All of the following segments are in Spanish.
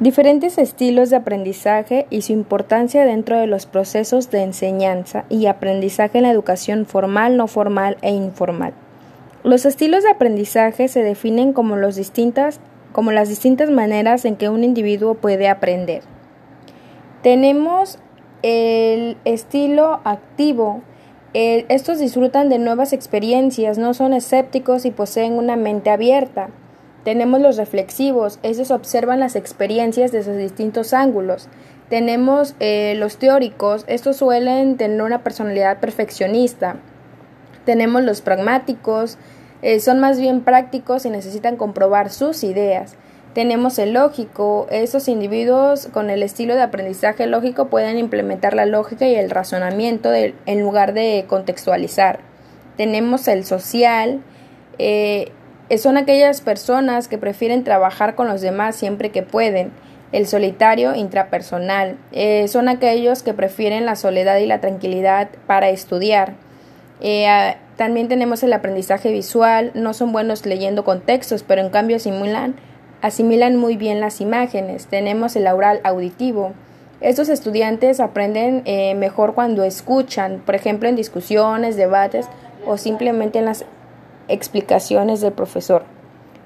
Diferentes estilos de aprendizaje y su importancia dentro de los procesos de enseñanza y aprendizaje en la educación formal, no formal e informal. Los estilos de aprendizaje se definen como, los distintas, como las distintas maneras en que un individuo puede aprender. Tenemos el estilo activo. estos disfrutan de nuevas experiencias, no son escépticos y poseen una mente abierta. Tenemos los reflexivos, esos observan las experiencias desde distintos ángulos. Tenemos eh, los teóricos, estos suelen tener una personalidad perfeccionista. Tenemos los pragmáticos, eh, son más bien prácticos y necesitan comprobar sus ideas. Tenemos el lógico, esos individuos con el estilo de aprendizaje lógico pueden implementar la lógica y el razonamiento en lugar de contextualizar. Tenemos el social, eh, son aquellas personas que prefieren trabajar con los demás siempre que pueden. El solitario intrapersonal eh, son aquellos que prefieren la soledad y la tranquilidad para estudiar. Eh, también tenemos el aprendizaje visual, no son buenos leyendo contextos, pero en cambio asimilan, asimilan muy bien las imágenes. Tenemos el oral auditivo. Estos estudiantes aprenden mejor cuando escuchan, por ejemplo en discusiones, debates o simplemente en las explicaciones del profesor.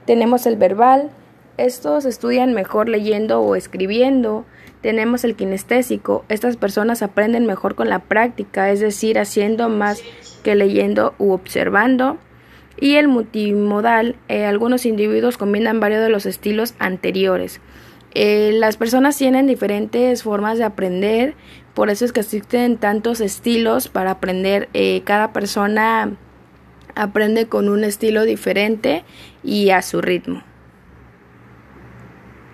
Tenemos el verbal, estos estudian mejor leyendo o escribiendo. Tenemos el kinestésico, estas personas aprenden mejor con la práctica, es decir, haciendo más que leyendo u observando. Y el multimodal, eh, algunos individuos combinan varios de los estilos anteriores. Eh, las personas tienen diferentes formas de aprender, por eso es que existen tantos estilos para aprender. Eh, cada persona aprende con un estilo diferente y a su ritmo.